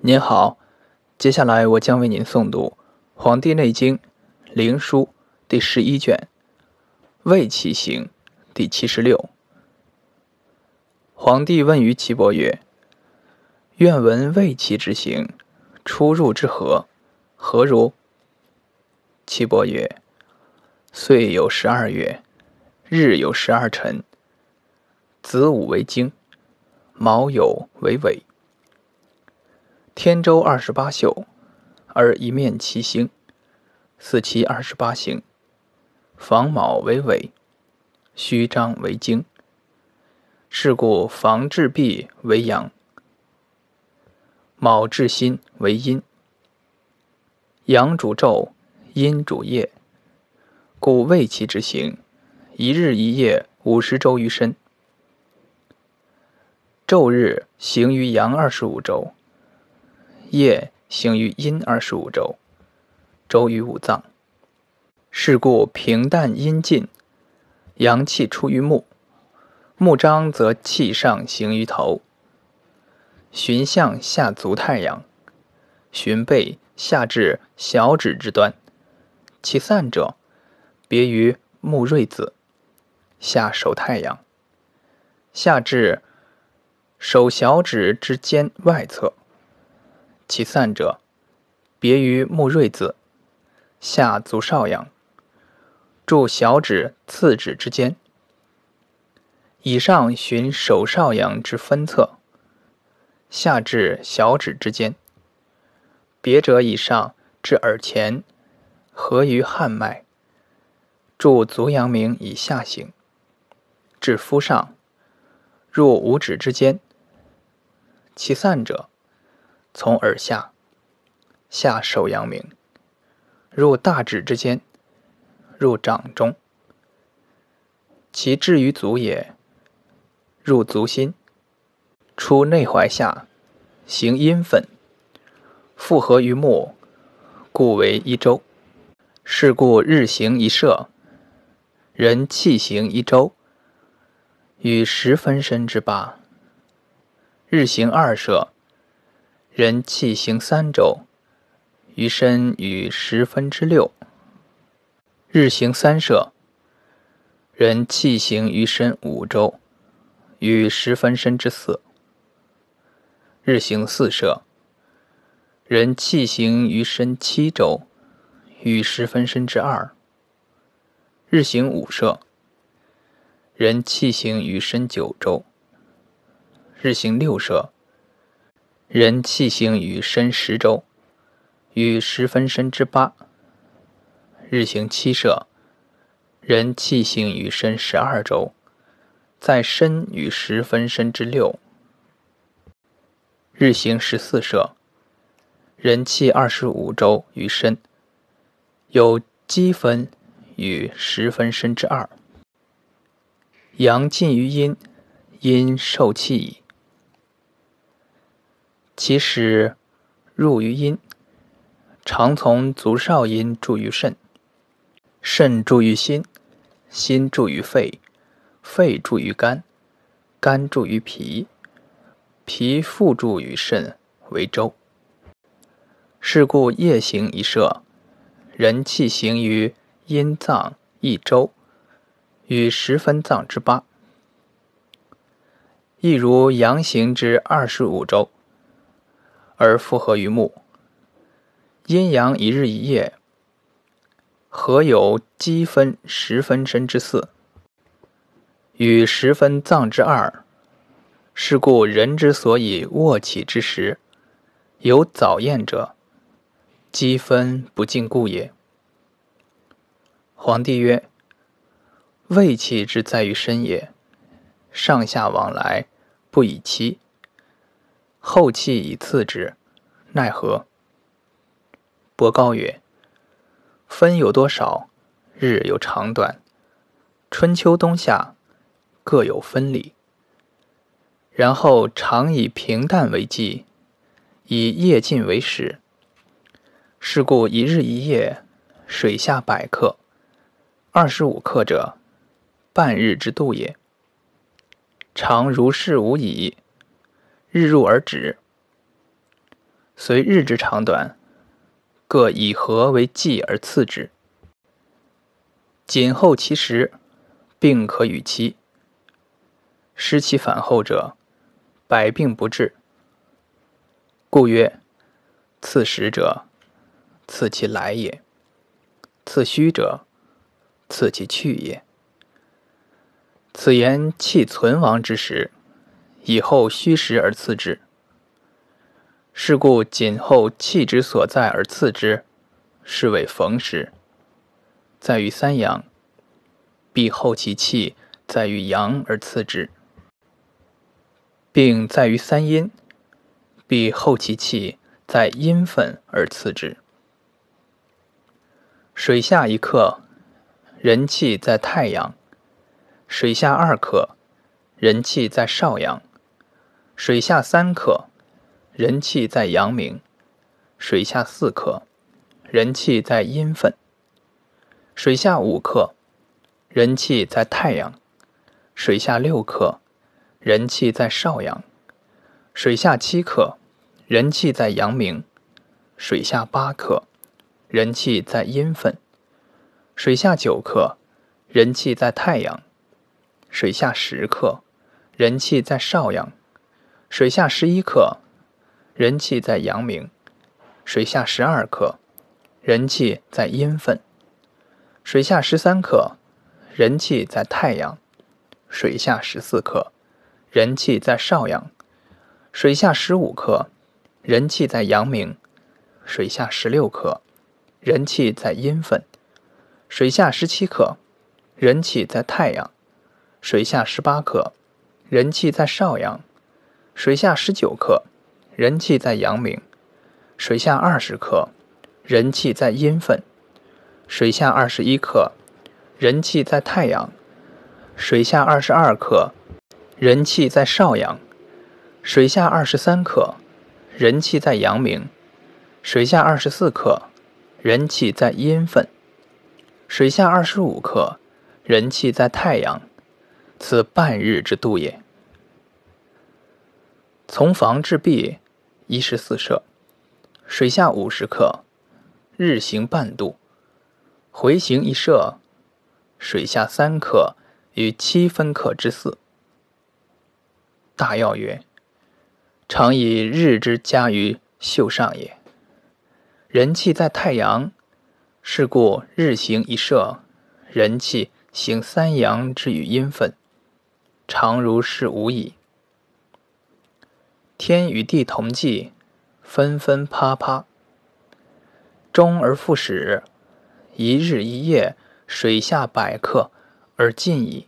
您好，接下来我将为您诵读《黄帝内经·灵枢》第十一卷《卫气行》第七十六。皇帝问于岐伯曰：“愿闻卫气之行，出入之和，何如？”岐伯曰：“岁有十二月，日有十二辰，子午为经，卯酉为尾。”天周二十八宿，而一面其星，四其二十八星。房卯为尾，虚张为经。是故房至闭为阳，卯至心为阴。阳主昼，阴主夜，故卫其之行，一日一夜五十周于身。昼日行于阳二十五周。夜行于阴二十五周，周于五脏。是故平淡阴尽，阳气出于目。目张则气上行于头。循向下足太阳，循背下至小指之端。其散者，别于目锐子，下手太阳，下至手小指之间外侧。其散者，别于木锐子，下足少阳，注小指、次指之间。以上循手少阳之分侧，下至小指之间。别者以上至耳前，合于汗脉，注足阳明以下行，至肤上，入五指之间。其散者。从耳下，下手阳明，入大指之间，入掌中。其至于足也，入足心，出内踝下，行阴分，复合于目，故为一周。是故日行一射，人气行一周，与十分身之八。日行二射。人气行三周，余身与十分之六；日行三射，人气行余身五周，与十分身之四；日行四射，人气行余身七周，与十分身之二；日行五射，人气行余身九周，日行六射。人气行于身十周，与十分身之八；日行七射，人气行于身十二周，在身与十分身之六；日行十四射，人气二十五周于身，有积分与十分身之二。阳尽于阴，阴受气矣。其始入于阴，常从足少阴注于肾，肾注于心，心注于肺，肺注于肝，肝注于脾，脾复注于肾，为周。是故夜行一射，人气行于阴脏一周，与十分脏之八，亦如阳行之二十五周。而复合于目，阴阳一日一夜，合有积分十分身之四，与十分脏之二。是故人之所以卧起之时，有早宴者，积分不尽故也。皇帝曰：“胃气之在于身也，上下往来，不以期。”后气以次之，奈何？伯高曰：“分有多少？日有长短，春秋冬夏各有分理。然后常以平淡为纪，以夜尽为始。是故一日一夜，水下百克，二十五克者，半日之度也。常如是无已。”日入而止，随日之长短，各以和为纪而次之。谨后其时，病可与期。失其反后者，百病不治。故曰：次时者，次其来也；次虚者，次其去也。此言气存亡之时，以后虚实而次之。是故谨后气之所在而次之，是谓逢时。在于三阳，必后其气在于阳而次之；并在于三阴，必后其气在阴分而次之。水下一刻，人气在太阳；水下二刻，人气在少阳；水下三克，人气在阳明；水下四克，人气在阴分。水下五克，人气在太阳；水下六克，人气在少阳；水下七克，人气在阳明；水下八克，人气在阴分；水下九克，人气在太阳；水下十克，人气在少阳；水下十一克，人气在阳明；水下十二克，人气在阴分。水下十三克，人气在太阳；水下十四克，人气在少阳；水下十五克，人气在阳明；水下十六克，人气在阴分；水下十七克，人气在太阳；水下十八克，人气在少阳；水下十九克，人气在阳明；水下二十克，人气在阴分。水下二十一克，人气在太阳；水下二十二克，人气在少阳；水下二十三克，人气在阳明；水下二十四克，人气在阴分；水下二十五克，人气在太阳。此半日之度也。从房至壁，一十四舍。水下五十克，日行半度。回行一射，水下三克与七分克之四。大要曰：常以日之加于秀上也。人气在太阳，是故日行一射，人气行三阳之与阴分，常如是无矣。天与地同济，纷纷啪啪，终而复始。一日一夜，水下百客而尽矣。